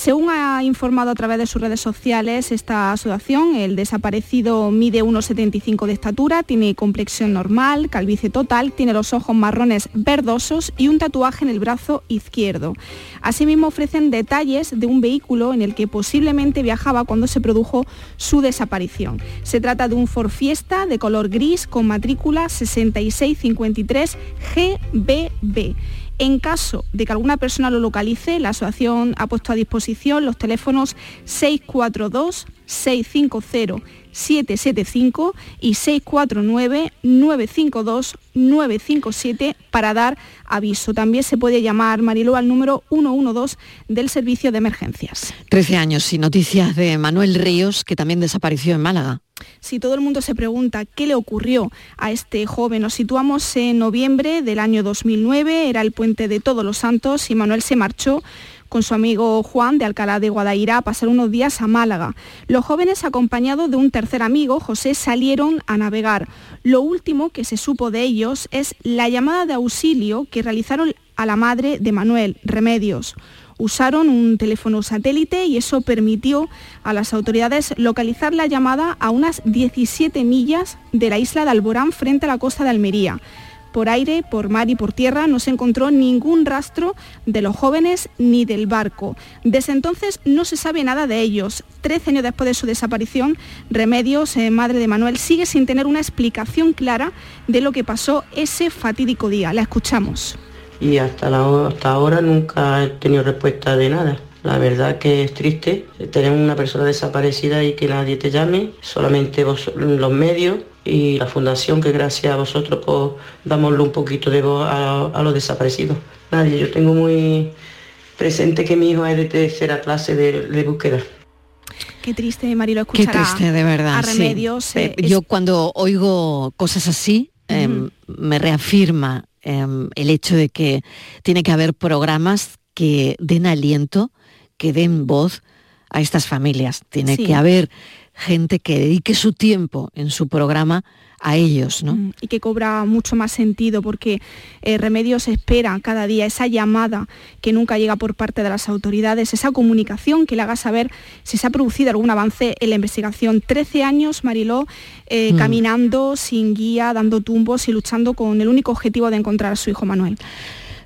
Según ha informado a través de sus redes sociales esta asociación, el desaparecido mide 1,75 de estatura, tiene complexión normal, calvicie total, tiene los ojos marrones verdosos y un tatuaje en el brazo izquierdo. Asimismo ofrecen detalles de un vehículo en el que posiblemente viajaba cuando se produjo su desaparición. Se trata de un Ford Fiesta de color gris con matrícula 6653 GBB. En caso de que alguna persona lo localice, la asociación ha puesto a disposición los teléfonos 642 650 775 y 649 952 957 para dar aviso. También se puede llamar Mariló al número 112 del servicio de emergencias. 13 años y noticias de Manuel Ríos, que también desapareció en Málaga. Si todo el mundo se pregunta qué le ocurrió a este joven, nos situamos en noviembre del año 2009, era el puente de Todos los Santos y Manuel se marchó con su amigo Juan de Alcalá de Guadaira a pasar unos días a Málaga. Los jóvenes, acompañados de un tercer amigo, José, salieron a navegar. Lo último que se supo de ellos es la llamada de auxilio que realizaron a la madre de Manuel, Remedios. Usaron un teléfono satélite y eso permitió a las autoridades localizar la llamada a unas 17 millas de la isla de Alborán frente a la costa de Almería. Por aire, por mar y por tierra no se encontró ningún rastro de los jóvenes ni del barco. Desde entonces no se sabe nada de ellos. Trece años después de su desaparición, Remedios, eh, madre de Manuel, sigue sin tener una explicación clara de lo que pasó ese fatídico día. La escuchamos. Y hasta, la- hasta ahora nunca he tenido respuesta de nada. La verdad que es triste tener una persona desaparecida y que nadie te llame, solamente vos- los medios y la fundación que gracias a vosotros pues damosle un poquito de voz a, a los desaparecidos. Nadie, yo tengo muy presente que mi hijo es de tercera clase de, de búsqueda. Qué triste, Marilo, Qué escuchar a- triste, de verdad. a. Remedios. Eh, eh, es- Yo cuando oigo cosas así, em, me reafirma em, el hecho de que tiene que haber programas que den aliento, que den voz a estas familias. Tiene Sí. que haber gente que dedique su tiempo en su programa a ellos, ¿no? Mm, y que cobra mucho más sentido porque eh, Remedios espera cada día esa llamada que nunca llega por parte de las autoridades, esa comunicación que le haga saber si se ha producido algún avance en la investigación. Trece años, Mariló, eh, Mm. caminando sin guía, dando tumbos y luchando con el único objetivo de encontrar a su hijo Manuel.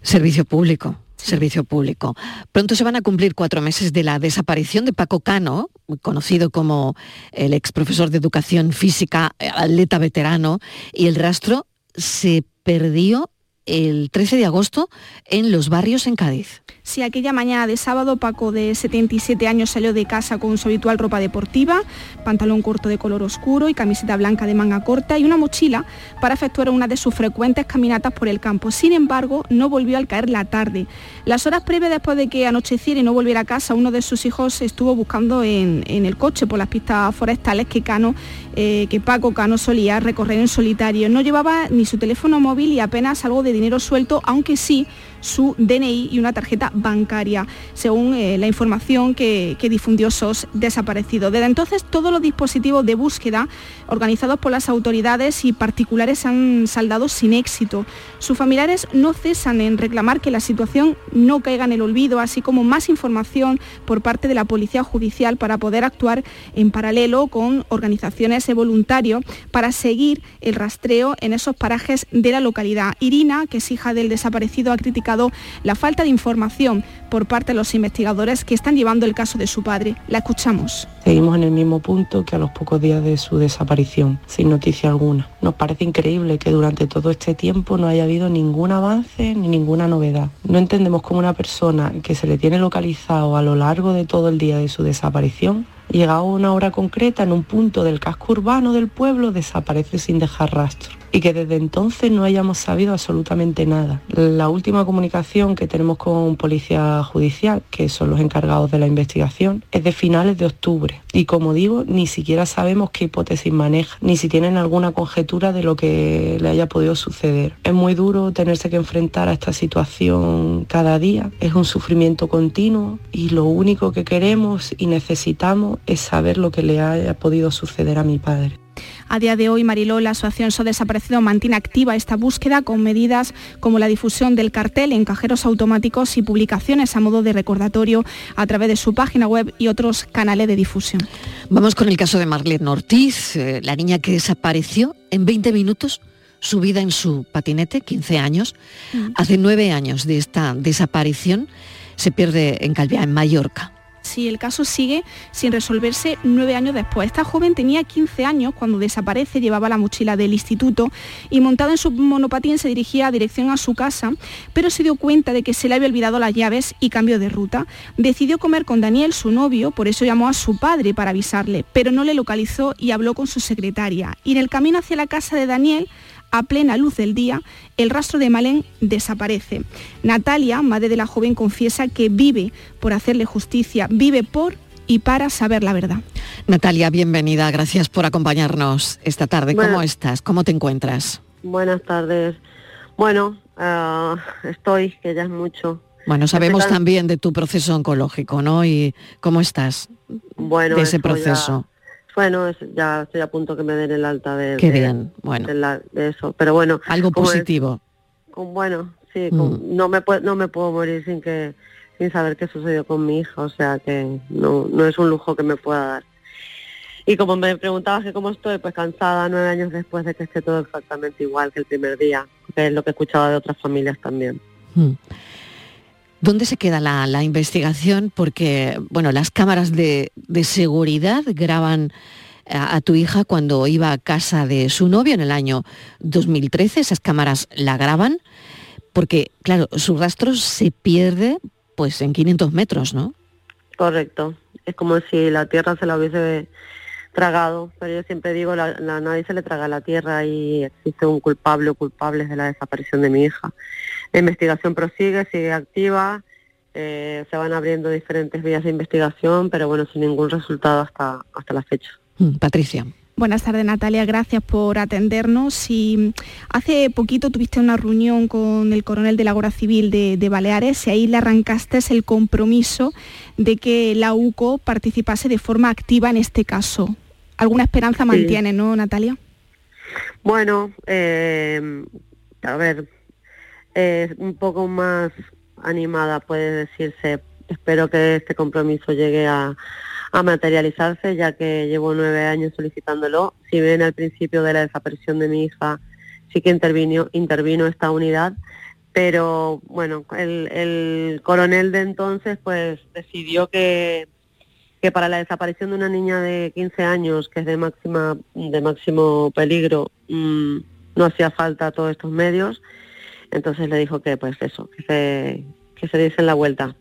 Servicio público. Servicio público. Pronto se van a cumplir cuatro meses de la desaparición de Paco Cano, conocido como el ex profesor de educación física, eh, atleta veterano, y el rastro se perdió el 13 de agosto en los barrios en Cádiz. Si aquella mañana de sábado Paco de 77 años salió de casa con su habitual ropa deportiva, pantalón corto de color oscuro y camiseta blanca de manga corta y una mochila para efectuar una de sus frecuentes caminatas por el campo. Sin embargo, no volvió al caer la tarde. Las horas previas después de que anocheciera y no volviera a casa, uno de sus hijos estuvo buscando en, el coche por las pistas forestales que Cano, eh, que Paco Cano solía recorrer en solitario. No llevaba ni su teléfono móvil y apenas algo de dinero suelto, aunque sí su DNI y una tarjeta bancaria, según eh, la información que, difundió SOS desaparecido. Desde entonces, todos los dispositivos de búsqueda organizados por las autoridades y particulares han saldado sin éxito. Sus familiares no cesan en reclamar que la situación no caiga en el olvido, así como más información por parte de la Policía Judicial para poder actuar en paralelo con organizaciones de voluntarios para seguir el rastreo en esos parajes de la localidad. Irina, que es hija del desaparecido, ha criticado la falta de información por parte de los investigadores que están llevando el caso de su padre. La escuchamos. Seguimos en el mismo punto que a los pocos días de su desaparición, sin noticia alguna. Nos parece increíble que durante todo este tiempo no haya habido ningún avance ni ninguna novedad. No entendemos cómo una persona que se le tiene localizado a lo largo de todo el día de su desaparición llegado a una hora concreta en un punto del casco urbano del pueblo, desaparece sin dejar rastro y que desde entonces no hayamos sabido absolutamente nada. La última comunicación que tenemos con Policía Judicial, que son los encargados de la investigación, es de finales de octubre. Y como digo, ni siquiera sabemos qué hipótesis maneja, ni si tienen alguna conjetura de lo que le haya podido suceder. Es muy duro tenerse que enfrentar a esta situación cada día, es un sufrimiento continuo y lo único que queremos y necesitamos es saber lo que le haya podido suceder a mi padre. A día de hoy, Mariló, la Asociación So Desaparecido mantiene activa esta búsqueda con medidas como la difusión del cartel en cajeros automáticos y publicaciones a modo de recordatorio a través de su página web y otros canales de difusión. Vamos con el caso de Marlene Ortiz, eh, la niña que desapareció en 20 minutos subida en su patinete, 15 años. Mm. Hace nueve años de esta desaparición se pierde en Calviá, en Mallorca si el caso sigue sin resolverse nueve años después. Esta joven tenía 15 años cuando desaparece, llevaba la mochila del instituto y montada en su monopatín se dirigía a dirección a su casa, pero se dio cuenta de que se le había olvidado las llaves y cambió de ruta. Decidió comer con Daniel, su novio, por eso llamó a su padre para avisarle, pero no le localizó y habló con su secretaria. Y en el camino hacia la casa de Daniel, a plena luz del día, el rastro de Malen desaparece. Natalia, madre de la joven, confiesa que vive por hacerle justicia, vive por y para saber la verdad. Natalia, bienvenida, gracias por acompañarnos esta tarde. ¿Cómo estás? ¿Cómo te encuentras? Buenas tardes. Bueno, ah, estoy, que ya es mucho. Bueno, sabemos también de tu proceso oncológico, ¿no? Y cómo estás bueno, de ese proceso. Bueno, ya estoy a punto que me den el alta de, Qué bien, bueno. de, eso. Pero bueno. Algo positivo. con, bueno, sí, mm. no, me no me puedo morir sin que sin saber qué sucedió con mi hija, o sea que no, no es un lujo que me pueda dar. Y como me preguntabas que cómo estoy, pues cansada nueve años después de que esté todo exactamente igual que el primer día, que es lo que he escuchado de otras familias también. Mm. ¿Dónde se queda la, investigación? Porque, bueno, las cámaras de, seguridad graban a, tu hija cuando iba a casa de su novio en el año 2013. Esas cámaras la graban porque, claro, su rastro se pierde pues en 500 metros, ¿no? Correcto. Es como si la tierra se la hubiese tragado, pero yo siempre digo, la, nadie se le traga la tierra y existe un culpable o culpables de la desaparición de mi hija. La investigación prosigue, sigue activa, eh, se van abriendo diferentes vías de investigación, pero bueno, sin ningún resultado hasta, hasta la fecha. Mm, Patricia. Buenas tardes Natalia, gracias por atendernos. Y hace poquito tuviste una reunión con el coronel de la Guardia Civil de, Baleares y ahí le arrancaste el compromiso de que la UCO participase de forma activa en este caso. ¿Alguna esperanza mantiene, no, Natalia? Bueno, eh, a ver, eh, un poco más animada, puede decirse. Espero que este compromiso llegue a, materializarse, ya que llevo nueve años solicitándolo. Si bien al principio de la desaparición de mi hija sí que intervino, intervino esta unidad, pero bueno, el, coronel de entonces pues decidió que, que para la desaparición de una niña de 15 años, que es de máxima de máximo peligro, mm, no hacía falta todos estos medios Entonces le dijo que pues eso, que se, que se diesen la vuelta.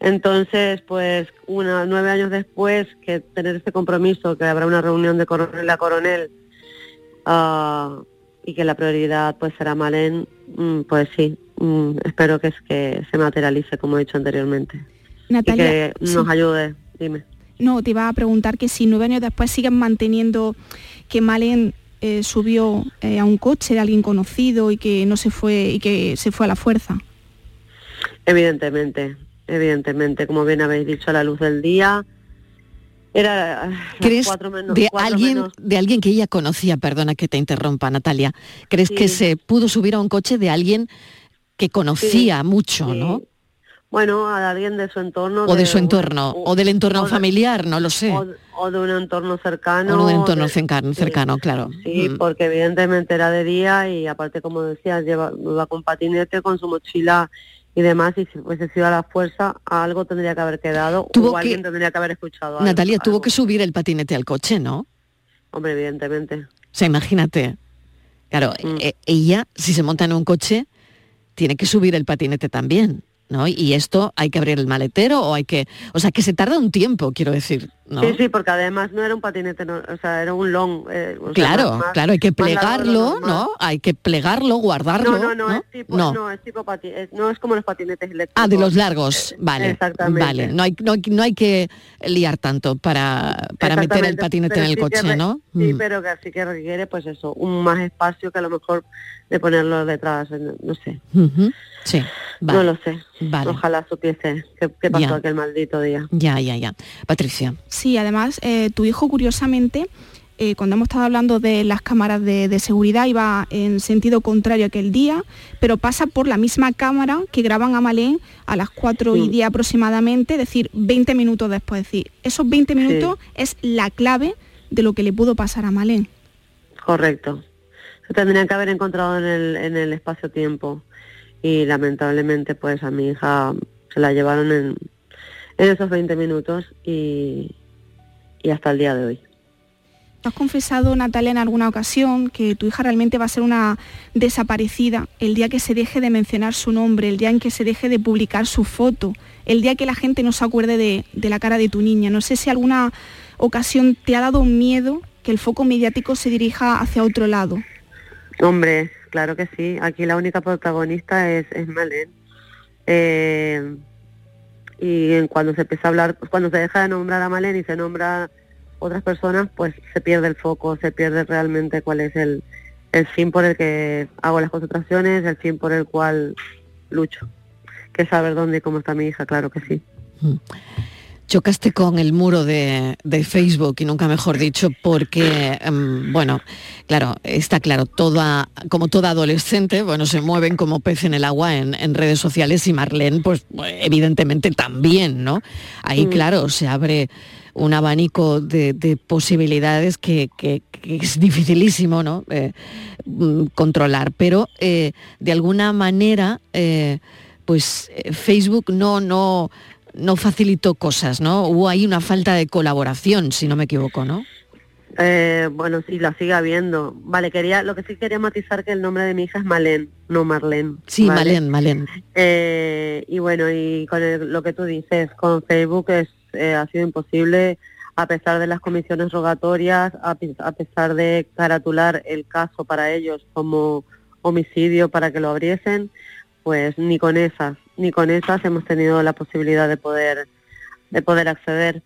Entonces, pues una, nueve años después que tener este compromiso, que habrá una reunión de coronel a coronel ah, y que la prioridad pues será Malén, mm, pues sí, mm, espero que, es, que se materialice como he dicho anteriormente. Natalia, y que nos ayude, dime. No, te iba a preguntar que si nueve años después siguen manteniendo que Malén eh, subió eh, a un coche de alguien conocido y que no se fue y que se fue a la fuerza. Evidentemente, evidentemente, como bien habéis dicho, a la luz del día. Era ¿Crees de alguien de alguien que ella conocía, perdona que te interrumpa, Natalia? ¿Crees que se pudo subir a un coche de alguien que conocía mucho, no? Bueno, a alguien de su entorno. O de, su entorno, o, del entorno familiar, no lo sé. O, de un entorno cercano. O de un entorno cercano, cercano, claro. Sí, mm. porque evidentemente era de día y aparte, como decías, lleva, iba con patinete, con su mochila y demás, y si hubiese sido a la fuerza, algo tendría que haber quedado o alguien tendría que haber escuchado Natalia, tuvo que subir el patinete al coche, ¿no? Hombre, evidentemente. O sea, imagínate. Claro, mm. e, ella, si se monta en un coche, tiene que subir el patinete también. ¿No? Y esto hay que abrir el maletero o hay que, o sea, que se tarda un tiempo, quiero decir. ¿No? Sí, sí, porque además no era un patinete, o sea, era un long. Eh, claro, claro, hay que plegarlo, ¿no? Hay que plegarlo, guardarlo. No, no, no, Es tipo, no. es tipo no es como los patinetes eléctricos. Ah, de los largos, vale. Exactamente. Vale, no hay, no, hay que liar tanto para, para meter el patinete en el coche, ¿no? Sí, mm. pero que así que requiere, pues eso, un más espacio que a lo mejor de ponerlo detrás, no sé. Sí. No lo sé. Ojalá supiese qué, pasó aquel maldito día. Ya, ya, ya. Patricia. Sí, además, eh, tu hijo, curiosamente, eh, cuando hemos estado hablando de las cámaras de, seguridad, iba en sentido contrario aquel día, pero pasa por la misma cámara que graban a Malén a las 4 y 10 aproximadamente, es decir, 20 minutos después. Es decir, esos 20 minutos es la clave de lo que le pudo pasar a Malén. Correcto. Se tendrían que haber encontrado en el, en el espacio-tiempo y lamentablemente pues a mi hija se la llevaron en, en esos 20 minutos y, y hasta el día de hoy. ¿Has confesado, Natalia, en alguna ocasión que tu hija realmente va a ser una desaparecida el día que se deje de mencionar su nombre, el día en que se deje de publicar su foto, el día que la gente no se acuerde de, de la cara de tu niña? No sé si alguna ocasión te ha dado miedo que el foco mediático se dirija hacia otro lado. Hombre, claro que sí. Aquí la única protagonista es, es Malén. Eh, y cuando se empieza a hablar, pues cuando se deja de nombrar a Malén y se nombra otras personas, pues se pierde el foco, se pierde realmente cuál es el, el fin por el que hago las concentraciones, el fin por el cual lucho. Que saber dónde y cómo está mi hija, claro que sí. Mm chocaste con el muro de, Facebook y nunca mejor dicho porque, em, bueno, claro, está claro, toda, como toda adolescente, bueno, se mueven como pez en el agua en, redes sociales y Marlene, pues evidentemente también, ¿no? Ahí, mm. claro, se abre un abanico de, posibilidades que, es dificilísimo ¿no? Eh, mm, controlar, pero eh, de alguna manera, eh, pues Facebook no, no, no facilitó cosas, ¿no? Hubo ahí una falta de colaboración, si no me equivoco, ¿no? Eh, bueno, sí, la sigue habiendo. Vale, quería, lo que sí quería matizar que el nombre de mi hija es Malén, no Marlene. Sí, Malén, Malén. Eh, y bueno, y con lo que tú dices, con Facebook es, eh, ha sido imposible, a pesar de las comisiones rogatorias, a, a pesar de caratular el caso para ellos como homicidio para que lo abriesen, pues ni con esas ni con esas hemos tenido la posibilidad de poder de poder acceder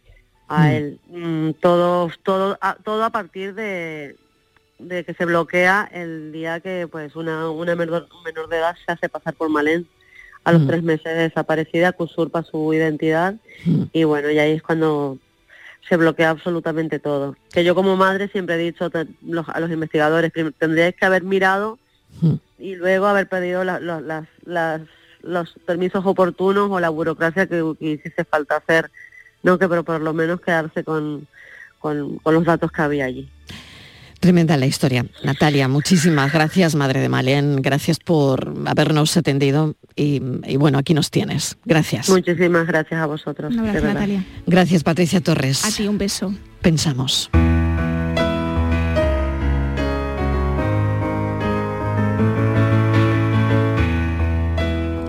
a mm. él. Mm, todo, todo, a, todo a partir de, de que se bloquea el día que pues una, una menor, menor de edad se hace pasar por Malén a los mm. tres meses de desaparecida, que usurpa su identidad y bueno, y ahí es cuando se bloquea absolutamente todo. Que yo como madre siempre he dicho a los investigadores, tendríais que haber mirado y luego haber pedido las, las los permisos oportunos o la burocracia que, hiciese falta hacer, no que pero por lo menos quedarse con, con, los datos que había allí. Tremenda la historia. Natalia, muchísimas gracias, Madre de Malén. Gracias por habernos atendido y, bueno, aquí nos tienes. Gracias. Muchísimas gracias a vosotros. gracias, Natalia. Gracias, Patricia Torres. A ti un beso. Pensamos.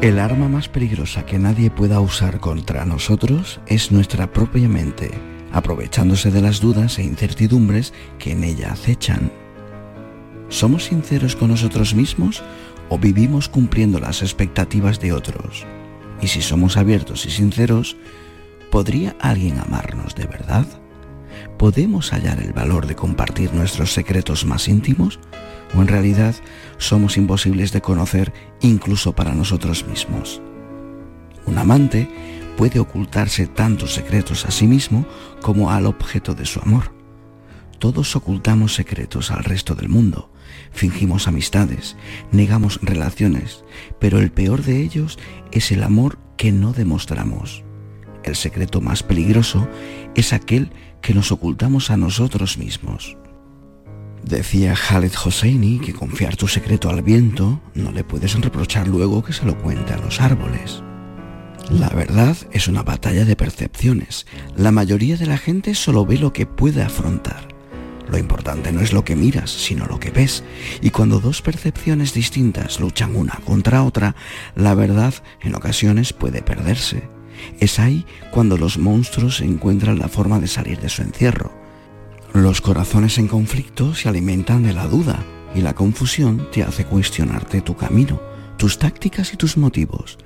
El arma más peligrosa que nadie pueda usar contra nosotros es nuestra propia mente, aprovechándose de las dudas e incertidumbres que en ella acechan. ¿Somos sinceros con nosotros mismos o vivimos cumpliendo las expectativas de otros? Y si somos abiertos y sinceros, ¿podría alguien amarnos de verdad? ¿Podemos hallar el valor de compartir nuestros secretos más íntimos? ¿O en realidad somos imposibles de conocer incluso para nosotros mismos? Un amante puede ocultarse tantos secretos a sí mismo como al objeto de su amor. Todos ocultamos secretos al resto del mundo, fingimos amistades, negamos relaciones, pero el peor de ellos es el amor que no demostramos. El secreto más peligroso es aquel que nos ocultamos a nosotros mismos. Decía Khaled Hosseini que confiar tu secreto al viento no le puedes reprochar luego que se lo cuente a los árboles. La verdad es una batalla de percepciones. La mayoría de la gente solo ve lo que puede afrontar. Lo importante no es lo que miras, sino lo que ves. Y cuando dos percepciones distintas luchan una contra otra, la verdad en ocasiones puede perderse. Es ahí cuando los monstruos encuentran la forma de salir de su encierro. Los corazones en conflicto se alimentan de la duda y la confusión te hace cuestionarte tu camino, tus tácticas y tus motivos.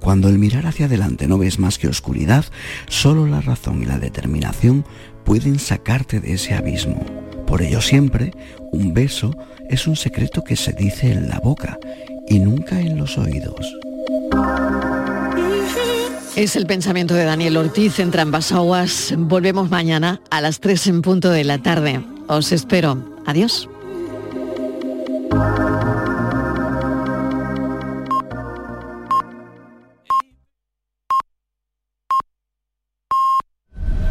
Cuando el mirar hacia adelante no ves más que oscuridad, solo la razón y la determinación pueden sacarte de ese abismo. Por ello siempre, un beso es un secreto que se dice en la boca y nunca en los oídos. Es el pensamiento de Daniel Ortiz en Trambasaguas. Volvemos mañana a las 3 en punto de la tarde. Os espero. Adiós.